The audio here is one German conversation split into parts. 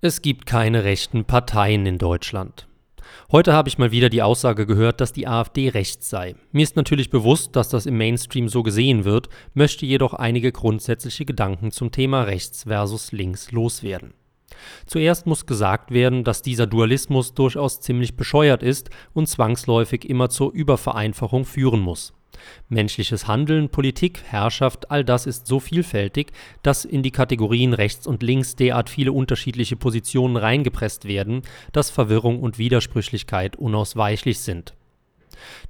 Es gibt keine rechten Parteien in Deutschland. Heute habe ich mal wieder die Aussage gehört, dass die AfD rechts sei. Mir ist natürlich bewusst, dass das im Mainstream so gesehen wird, möchte jedoch einige grundsätzliche Gedanken zum Thema rechts versus links loswerden. Zuerst muss gesagt werden, dass dieser Dualismus durchaus ziemlich bescheuert ist und zwangsläufig immer zur Übervereinfachung führen muss. Menschliches Handeln, Politik, Herrschaft, all das ist so vielfältig, dass in die Kategorien rechts und links derart viele unterschiedliche Positionen reingepresst werden, dass Verwirrung und Widersprüchlichkeit unausweichlich sind.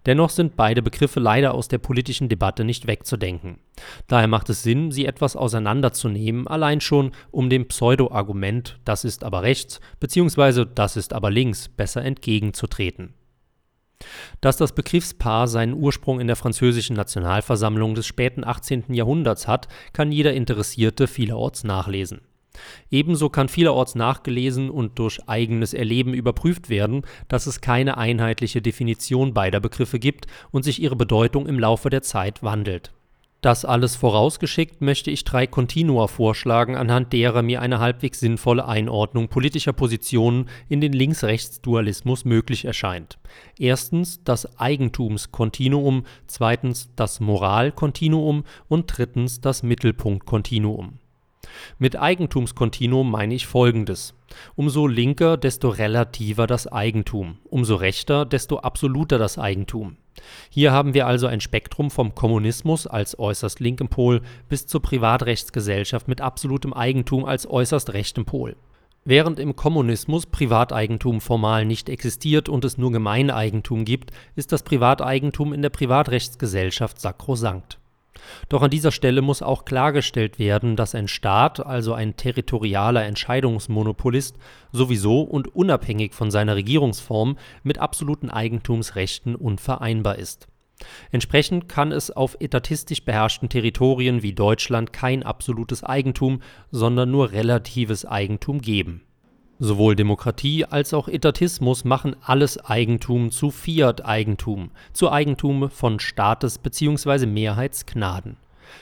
Dennoch sind beide Begriffe leider aus der politischen Debatte nicht wegzudenken. Daher macht es Sinn, sie etwas auseinanderzunehmen, allein schon um dem Pseudo-Argument, das ist aber rechts bzw. das ist aber links, besser entgegenzutreten. Dass das Begriffspaar seinen Ursprung in der französischen Nationalversammlung des späten 18. Jahrhunderts hat, kann jeder Interessierte vielerorts nachlesen. Ebenso kann vielerorts nachgelesen und durch eigenes Erleben überprüft werden, dass es keine einheitliche Definition beider Begriffe gibt und sich ihre Bedeutung im Laufe der Zeit wandelt das alles vorausgeschickt möchte ich drei Kontinua vorschlagen, anhand derer mir eine halbwegs sinnvolle Einordnung politischer Positionen in den Links-Rechts-Dualismus möglich erscheint. Erstens das Eigentumskontinuum, zweitens das Moralkontinuum und drittens das Mittelpunktkontinuum. Mit Eigentumskontinuum meine ich folgendes. Umso linker, desto relativer das Eigentum, umso rechter, desto absoluter das Eigentum. Hier haben wir also ein Spektrum vom Kommunismus als äußerst linkem Pol bis zur Privatrechtsgesellschaft mit absolutem Eigentum als äußerst rechtem Pol. Während im Kommunismus Privateigentum formal nicht existiert und es nur Gemeineigentum gibt, ist das Privateigentum in der Privatrechtsgesellschaft sakrosankt doch an dieser Stelle muss auch klargestellt werden, dass ein Staat, also ein territorialer Entscheidungsmonopolist, sowieso und unabhängig von seiner Regierungsform mit absoluten Eigentumsrechten unvereinbar ist. Entsprechend kann es auf etatistisch beherrschten Territorien wie Deutschland kein absolutes Eigentum, sondern nur relatives Eigentum geben Sowohl Demokratie als auch Etatismus machen alles Eigentum zu Fiat-Eigentum, zu Eigentum von Staates bzw. Mehrheitsknaden.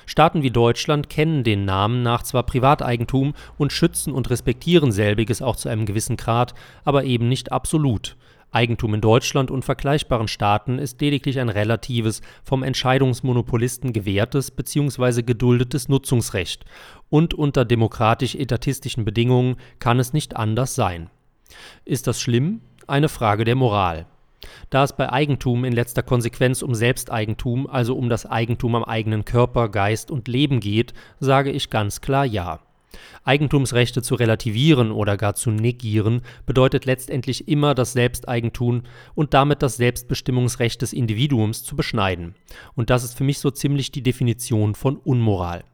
Staaten wie Deutschland kennen den Namen nach zwar Privateigentum und schützen und respektieren selbiges auch zu einem gewissen Grad, aber eben nicht absolut Eigentum in Deutschland und vergleichbaren Staaten ist lediglich ein relatives, vom Entscheidungsmonopolisten gewährtes bzw. geduldetes Nutzungsrecht, und unter demokratisch-etatistischen Bedingungen kann es nicht anders sein. Ist das schlimm? Eine Frage der Moral. Da es bei Eigentum in letzter Konsequenz um Selbsteigentum, also um das Eigentum am eigenen Körper, Geist und Leben geht, sage ich ganz klar Ja Eigentumsrechte zu relativieren oder gar zu negieren bedeutet letztendlich immer das Selbsteigentum und damit das Selbstbestimmungsrecht des Individuums zu beschneiden. Und das ist für mich so ziemlich die Definition von Unmoral.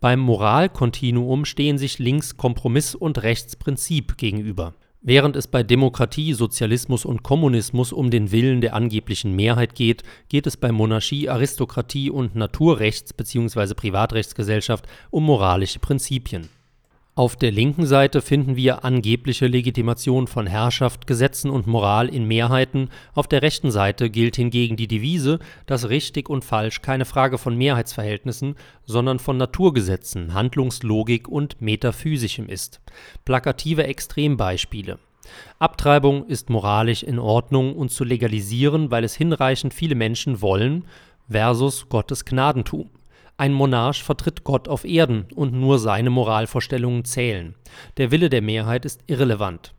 Beim Moralkontinuum stehen sich links Kompromiss und rechts Prinzip gegenüber Während es bei Demokratie, Sozialismus und Kommunismus um den Willen der angeblichen Mehrheit geht, geht es bei Monarchie, Aristokratie und Naturrechts bzw. Privatrechtsgesellschaft um moralische Prinzipien auf der linken Seite finden wir angebliche Legitimation von Herrschaft, Gesetzen und Moral in Mehrheiten, auf der rechten Seite gilt hingegen die Devise, dass richtig und falsch keine Frage von Mehrheitsverhältnissen, sondern von Naturgesetzen, Handlungslogik und Metaphysischem ist. Plakative Extrembeispiele. Abtreibung ist moralisch in Ordnung und zu legalisieren, weil es hinreichend viele Menschen wollen, versus Gottes Gnadentum ein Monarch vertritt Gott auf Erden und nur seine Moralvorstellungen zählen. Der Wille der Mehrheit ist irrelevant.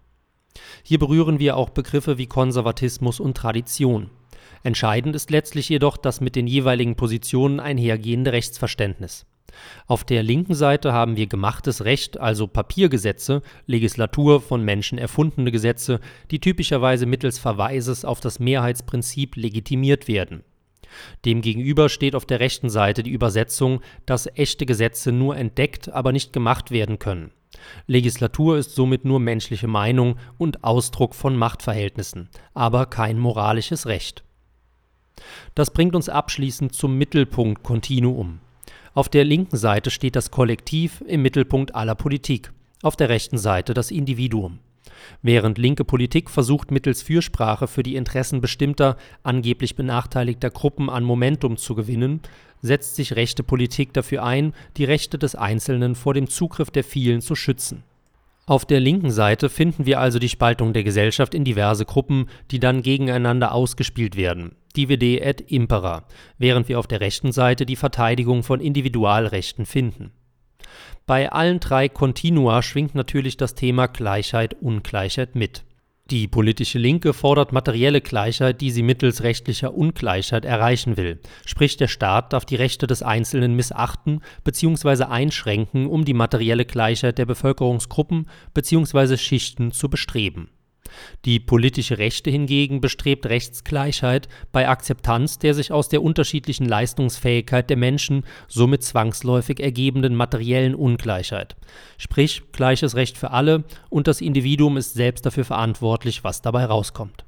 Hier berühren wir auch Begriffe wie Konservatismus und Tradition. Entscheidend ist letztlich jedoch das mit den jeweiligen Positionen einhergehende Rechtsverständnis. Auf der linken Seite haben wir gemachtes Recht, also Papiergesetze, Legislatur von Menschen erfundene Gesetze, die typischerweise mittels Verweises auf das Mehrheitsprinzip legitimiert werden Demgegenüber steht auf der rechten Seite die Übersetzung, dass echte Gesetze nur entdeckt, aber nicht gemacht werden können. Legislatur ist somit nur menschliche Meinung und Ausdruck von Machtverhältnissen, aber kein moralisches Recht. Das bringt uns abschließend zum Mittelpunkt-Kontinuum. Auf der linken Seite steht das Kollektiv im Mittelpunkt aller Politik, auf der rechten Seite das Individuum. Während linke Politik versucht, mittels Fürsprache für die Interessen bestimmter, angeblich benachteiligter Gruppen an Momentum zu gewinnen, setzt sich rechte Politik dafür ein, die Rechte des Einzelnen vor dem Zugriff der vielen zu schützen. Auf der linken Seite finden wir also die Spaltung der Gesellschaft in diverse Gruppen, die dann gegeneinander ausgespielt werden, divide et impera, während wir auf der rechten Seite die Verteidigung von Individualrechten finden. Bei allen drei Kontinua schwingt natürlich das Thema Gleichheit-Ungleichheit mit die politische Linke fordert materielle Gleichheit, die sie mittels rechtlicher Ungleichheit erreichen will, sprich der Staat darf die Rechte des Einzelnen missachten bzw. einschränken, um die materielle Gleichheit der Bevölkerungsgruppen bzw. Schichten zu bestreben die politische Rechte hingegen bestrebt Rechtsgleichheit bei Akzeptanz der sich aus der unterschiedlichen Leistungsfähigkeit der Menschen somit zwangsläufig ergebenden materiellen Ungleichheit, sprich gleiches Recht für alle und das Individuum ist selbst dafür verantwortlich, was dabei rauskommt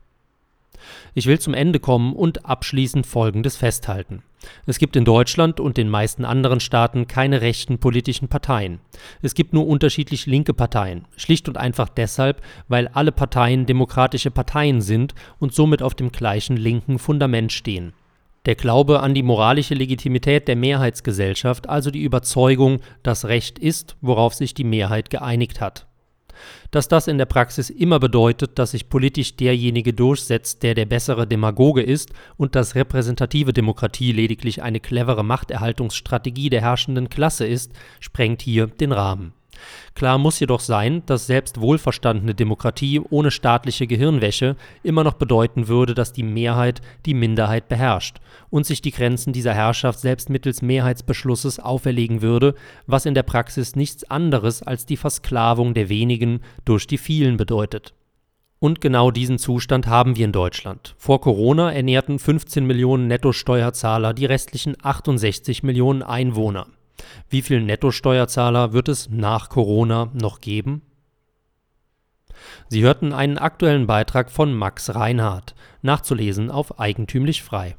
ich will zum Ende kommen und abschließend Folgendes festhalten. Es gibt in Deutschland und den meisten anderen Staaten keine rechten politischen Parteien. Es gibt nur unterschiedlich linke Parteien, schlicht und einfach deshalb, weil alle Parteien demokratische Parteien sind und somit auf dem gleichen linken Fundament stehen. Der Glaube an die moralische Legitimität der Mehrheitsgesellschaft, also die Überzeugung, dass Recht ist, worauf sich die Mehrheit geeinigt hat dass das in der Praxis immer bedeutet, dass sich politisch derjenige durchsetzt, der der bessere Demagoge ist und dass repräsentative Demokratie lediglich eine clevere Machterhaltungsstrategie der herrschenden Klasse ist, sprengt hier den Rahmen Klar muss jedoch sein, dass selbst wohlverstandene Demokratie ohne staatliche Gehirnwäsche immer noch bedeuten würde, dass die Mehrheit die Minderheit beherrscht und sich die Grenzen dieser Herrschaft selbst mittels Mehrheitsbeschlusses auferlegen würde, was in der Praxis nichts anderes als die Versklavung der wenigen durch die vielen bedeutet. Und genau diesen Zustand haben wir in Deutschland. Vor Corona ernährten 15 Millionen Nettosteuerzahler die restlichen 68 Millionen Einwohner. Wie viel Nettosteuerzahler wird es nach Corona noch geben? Sie hörten einen aktuellen Beitrag von Max Reinhardt, nachzulesen auf eigentümlich frei.